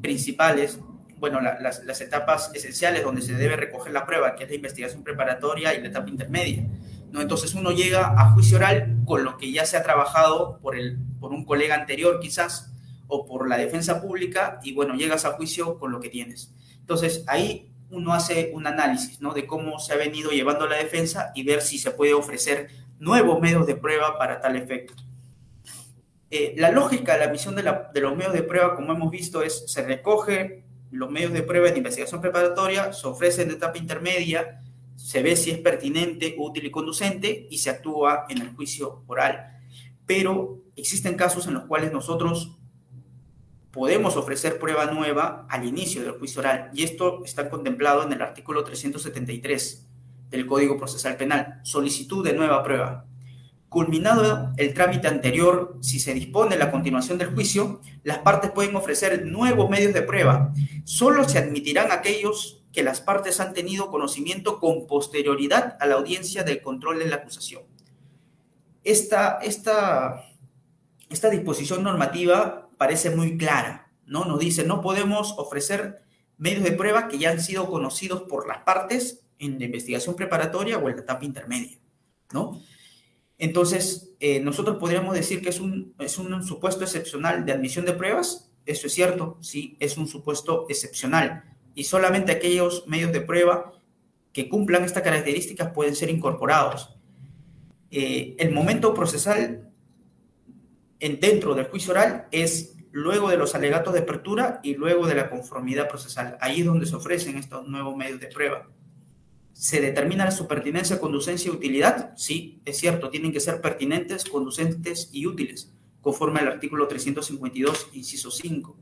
principales bueno, las, las, etapas esenciales donde se debe recoger la prueba, que es la investigación preparatoria y la etapa intermedia. ¿no? Entonces uno llega a juicio oral con lo que ya se ha trabajado por, el, por un colega anterior quizás o por la defensa pública y bueno, llegas a juicio con lo que tienes. Entonces ahí uno hace un análisis ¿no? de cómo se ha venido llevando la defensa y ver si se puede ofrecer nuevos medios de prueba para tal efecto. Eh, la lógica la misión de, la, de los medios de prueba, como hemos visto, es se recoge los medios de prueba de investigación preparatoria se ofrecen de etapa intermedia, se ve si es pertinente, útil y conducente y se actúa en el juicio oral. Pero existen casos en los cuales nosotros podemos ofrecer prueba nueva al inicio del juicio oral y esto está contemplado en el artículo 373 del Código Procesal Penal, solicitud de nueva prueba. Culminado el trámite anterior, si se dispone la continuación del juicio, las partes pueden ofrecer nuevos medios de prueba. Solo se admitirán aquellos que las partes han tenido conocimiento con posterioridad a la audiencia del control de la acusación. Esta, esta, esta disposición normativa parece muy clara, ¿no? Nos dice, no podemos ofrecer medios de prueba que ya han sido conocidos por las partes en la investigación preparatoria o en la etapa intermedia, ¿no? Entonces, eh, nosotros podríamos decir que es un, es un supuesto excepcional de admisión de pruebas. Eso es cierto, sí, es un supuesto excepcional. Y solamente aquellos medios de prueba que cumplan estas características pueden ser incorporados. Eh, el momento procesal en, dentro del juicio oral es luego de los alegatos de apertura y luego de la conformidad procesal. Ahí es donde se ofrecen estos nuevos medios de prueba. ¿Se determina su pertinencia, conducencia y utilidad? Sí, es cierto, tienen que ser pertinentes, conducentes y útiles, conforme al artículo 352, inciso 5.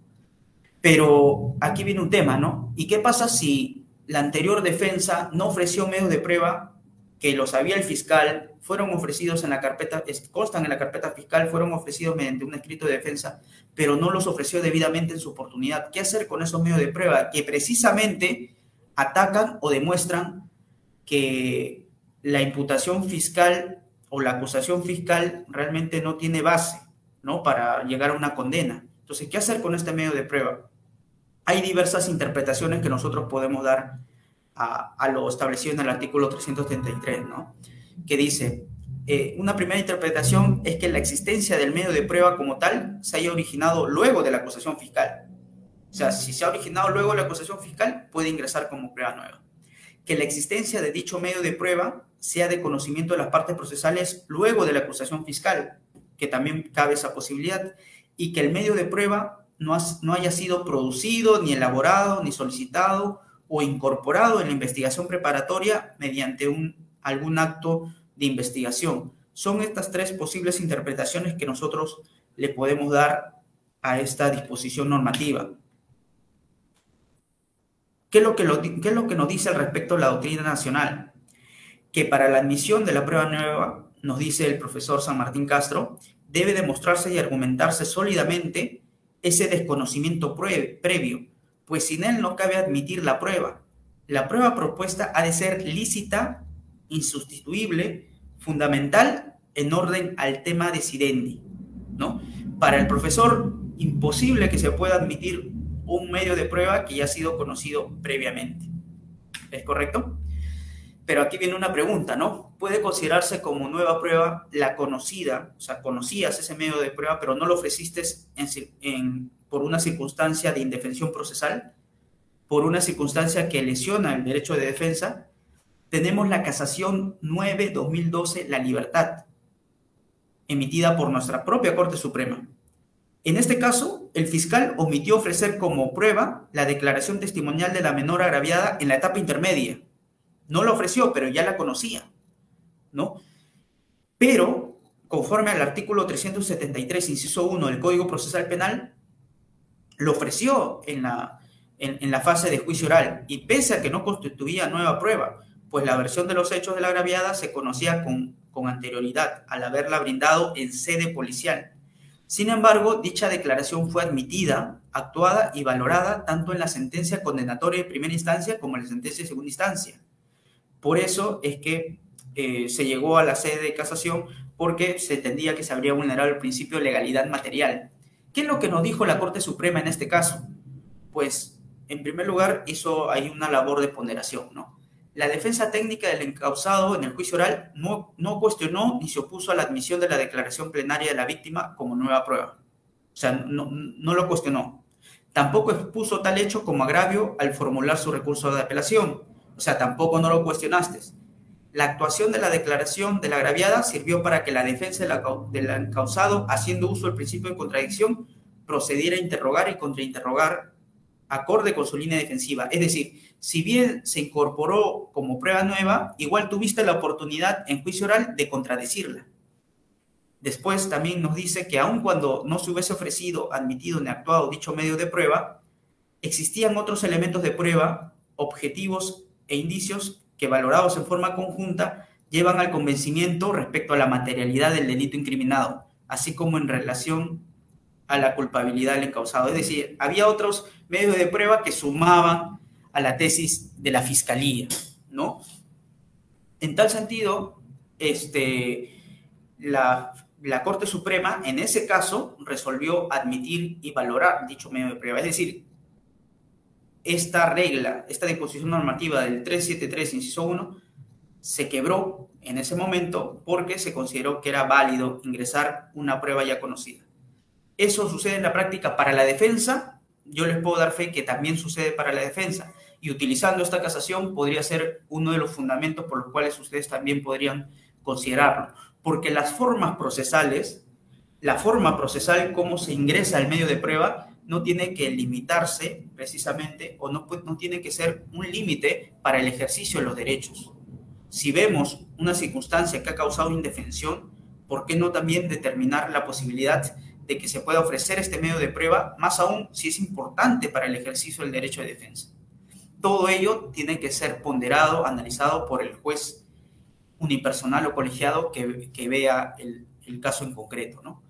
Pero aquí viene un tema, ¿no? ¿Y qué pasa si la anterior defensa no ofreció medios de prueba que lo sabía el fiscal, fueron ofrecidos en la carpeta, constan en la carpeta fiscal, fueron ofrecidos mediante un escrito de defensa, pero no los ofreció debidamente en su oportunidad? ¿Qué hacer con esos medios de prueba que precisamente atacan o demuestran que la imputación fiscal o la acusación fiscal realmente no tiene base, ¿no? Para llegar a una condena. Entonces, ¿qué hacer con este medio de prueba? hay diversas interpretaciones que nosotros podemos dar a, lo establecido en el artículo 333, ¿no? Que dice, eh, una primera interpretación es que la existencia del medio de prueba como tal se haya originado luego de la acusación fiscal. O sea, si se ha originado luego de la acusación fiscal, puede ingresar como prueba nueva. Que la existencia de dicho medio de prueba sea de conocimiento de las partes procesales luego de la acusación fiscal, que también cabe esa posibilidad, y que el medio de prueba no, no haya sido producido, ni elaborado, ni solicitado o incorporado en la investigación preparatoria mediante un, algún acto de investigación. Son estas tres posibles interpretaciones que nosotros le podemos dar a esta disposición normativa. ¿Qué es lo que, qué es lo que nos dice al respecto la doctrina nacional? Que para la admisión de la prueba nueva, nos dice el profesor San Martín Castro, debe demostrarse y argumentarse sólidamente ese desconocimiento previo, pues sin él no cabe admitir la prueba. La prueba propuesta ha de ser lícita, insustituible, fundamental en orden al tema decidendi, ¿no? Para el profesor, imposible que se pueda admitir un medio de prueba que ya ha sido conocido previamente. ¿Es correcto? Pero aquí viene una pregunta, ¿no? ¿Puede considerarse como nueva prueba la conocida? O sea, conocías ese medio de prueba, pero no lo ofreciste en, por una circunstancia de indefensión procesal, por una circunstancia que lesiona el derecho de defensa. Tenemos la casación 9-2012, la libertad, emitida por nuestra propia Corte Suprema. En este caso, el fiscal omitió ofrecer como prueba la declaración testimonial de la menor agraviada en la etapa intermedia no lo ofreció, pero ya la conocía, ¿no? Pero, conforme al artículo 373, inciso 1 del Código Procesal Penal, lo ofreció en la, en, la fase de juicio oral y pese a que no constituía nueva prueba, pues la versión de los hechos de la agraviada se conocía con, con anterioridad al haberla brindado en sede policial. Sin embargo, dicha declaración fue admitida, actuada y valorada tanto en la sentencia condenatoria de primera instancia como en la sentencia de segunda instancia. Por eso es que eh, se llegó a la sede de casación porque se entendía que se habría vulnerado el principio de legalidad material. ¿Qué es lo que nos dijo la Corte Suprema en este caso? Pues, en primer lugar, hizo ahí una labor de ponderación, ¿no? La defensa técnica del encausado en el juicio oral no, no cuestionó ni se opuso a la admisión de la declaración plenaria de la víctima como nueva prueba. O sea, no, no lo cuestionó. Tampoco expuso tal hecho como agravio al formular su recurso de apelación o sea, tampoco no lo cuestionaste. La actuación de la declaración de la agraviada sirvió para que la defensa del encausado, haciendo uso del principio de contradicción, procediera a interrogar y contrainterrogar acorde con su línea defensiva. Es decir, si bien se incorporó como prueba nueva, igual tuviste la oportunidad en juicio oral de contradecirla. Después también nos dice que aun cuando no se hubiese ofrecido, admitido ni actuado dicho medio de prueba, existían otros elementos de prueba objetivos e indicios que valorados en forma conjunta llevan al convencimiento respecto a la materialidad del delito incriminado, así como en relación a la culpabilidad del encausado. Es decir, había otros medios de prueba que sumaban a la tesis de la fiscalía, ¿no? En tal sentido, este, la, la Corte Suprema en ese caso resolvió admitir y valorar dicho medio de prueba. Es decir, esta regla, esta disposición normativa del 373, inciso 1, se quebró en ese momento porque se consideró que era válido ingresar una prueba ya conocida. Eso sucede en la práctica para la defensa, yo les puedo dar fe que también sucede para la defensa, y utilizando esta casación podría ser uno de los fundamentos por los cuales ustedes también podrían considerarlo, porque las formas procesales, la forma procesal, cómo se ingresa al medio de prueba, no tiene que limitarse precisamente o no, no tiene que ser un límite para el ejercicio de los derechos. Si vemos una circunstancia que ha causado indefensión, ¿por qué no también determinar la posibilidad de que se pueda ofrecer este medio de prueba, más aún si es importante para el ejercicio del derecho de defensa? Todo ello tiene que ser ponderado, analizado por el juez unipersonal o colegiado que, que vea el, el caso en concreto. ¿no?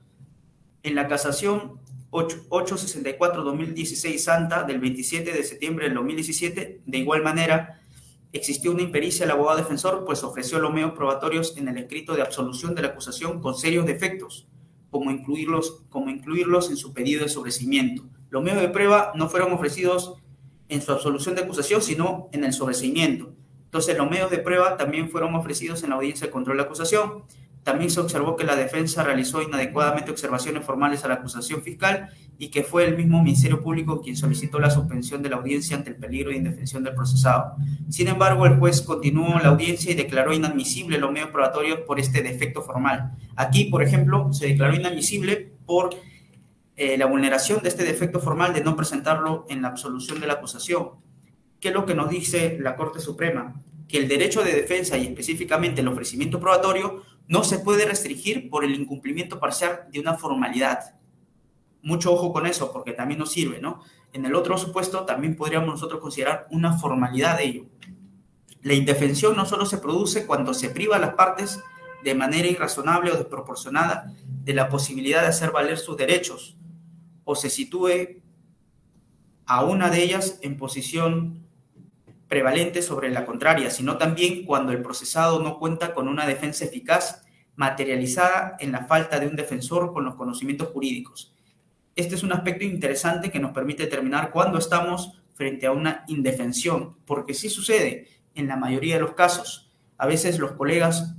En la casación 864-2016 Santa del 27 de septiembre del 2017. De igual manera, existió una impericia del abogado defensor, pues ofreció los medios probatorios en el escrito de absolución de la acusación con serios defectos, como incluirlos, como incluirlos en su pedido de sobrecimiento. Los medios de prueba no fueron ofrecidos en su absolución de acusación, sino en el sobreseimiento. Entonces, los medios de prueba también fueron ofrecidos en la audiencia de control de acusación. También se observó que la defensa realizó inadecuadamente observaciones formales a la acusación fiscal y que fue el mismo Ministerio Público quien solicitó la suspensión de la audiencia ante el peligro de indefensión del procesado. Sin embargo, el juez continuó la audiencia y declaró inadmisible los medios probatorios por este defecto formal. Aquí, por ejemplo, se declaró inadmisible por eh, la vulneración de este defecto formal de no presentarlo en la absolución de la acusación. ¿Qué es lo que nos dice la Corte Suprema? Que el derecho de defensa y específicamente el ofrecimiento probatorio no se puede restringir por el incumplimiento parcial de una formalidad. Mucho ojo con eso, porque también nos sirve, ¿no? En el otro supuesto también podríamos nosotros considerar una formalidad de ello. La indefensión no solo se produce cuando se priva a las partes de manera irrazonable o desproporcionada de la posibilidad de hacer valer sus derechos, o se sitúe a una de ellas en posición prevalente sobre la contraria, sino también cuando el procesado no cuenta con una defensa eficaz materializada en la falta de un defensor con los conocimientos jurídicos. Este es un aspecto interesante que nos permite determinar cuándo estamos frente a una indefensión, porque sí sucede en la mayoría de los casos. A veces los colegas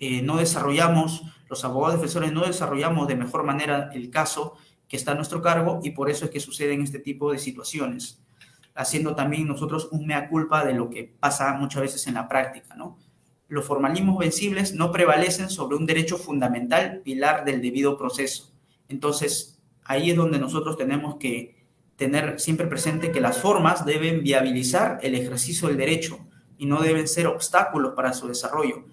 eh, no desarrollamos, los abogados defensores no desarrollamos de mejor manera el caso que está a nuestro cargo y por eso es que suceden este tipo de situaciones, haciendo también nosotros un mea culpa de lo que pasa muchas veces en la práctica, ¿no? Los formalismos vencibles no prevalecen sobre un derecho fundamental, pilar del debido proceso. Entonces, ahí es donde nosotros tenemos que tener siempre presente que las formas deben viabilizar el ejercicio del derecho y no deben ser obstáculos para su desarrollo.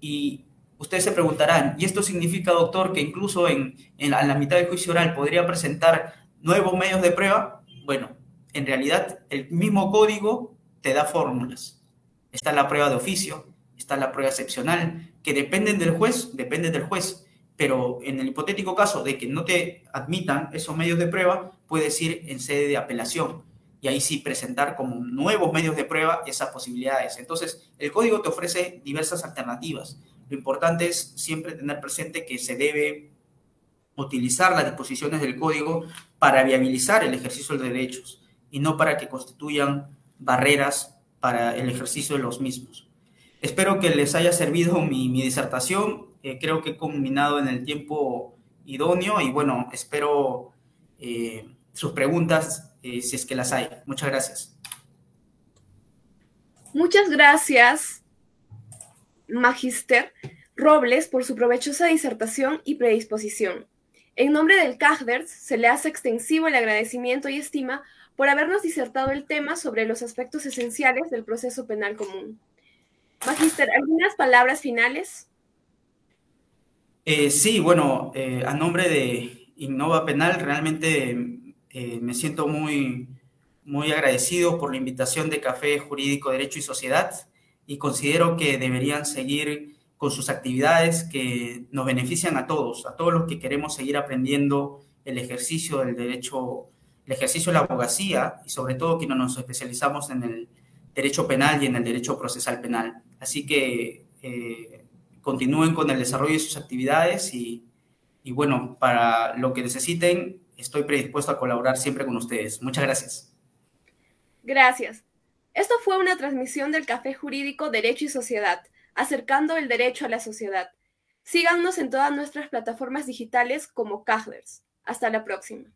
Y Ustedes se preguntarán, ¿y esto significa, doctor, que incluso en, la, mitad del juicio oral podría presentar nuevos medios de prueba? Bueno, en realidad el mismo código te da fórmulas. Está la prueba de oficio, está la prueba excepcional, que dependen del juez, dependen del juez. Pero en el hipotético caso de que no te admitan esos medios de prueba, puedes ir en sede de apelación y ahí sí presentar como nuevos medios de prueba esas posibilidades. Entonces, el código te ofrece diversas alternativas. Lo importante es siempre tener presente que se debe utilizar las disposiciones del código para viabilizar el ejercicio de derechos y no para que constituyan barreras para el ejercicio de los mismos. Espero que les haya servido mi, disertación. Eh, creo que he combinado en el tiempo idóneo y bueno, espero eh, sus preguntas eh, si es que las hay. Muchas gracias. Muchas gracias Magister Robles por su provechosa disertación y predisposición. En nombre del CAGDERS se le hace extensivo el agradecimiento y estima por habernos disertado el tema sobre los aspectos esenciales del proceso penal común. Magister, ¿algunas palabras finales? Eh, sí, bueno, eh, a nombre de Innova Penal, realmente eh, me siento muy, muy agradecido por la invitación de Café Jurídico, Derecho y Sociedad y considero que deberían seguir con sus actividades que nos benefician a todos, a todos los que queremos seguir aprendiendo el ejercicio del derecho, el ejercicio de la abogacía y sobre todo quienes nos especializamos en el derecho penal y en el derecho procesal penal. Así que eh, continúen con el desarrollo de sus actividades y, y bueno, para lo que necesiten, estoy predispuesto a colaborar siempre con ustedes. Muchas gracias. Gracias. Esto fue una transmisión del Café Jurídico Derecho y Sociedad, acercando el derecho a la sociedad. Síganos en todas nuestras plataformas digitales como Cajlers. Hasta la próxima.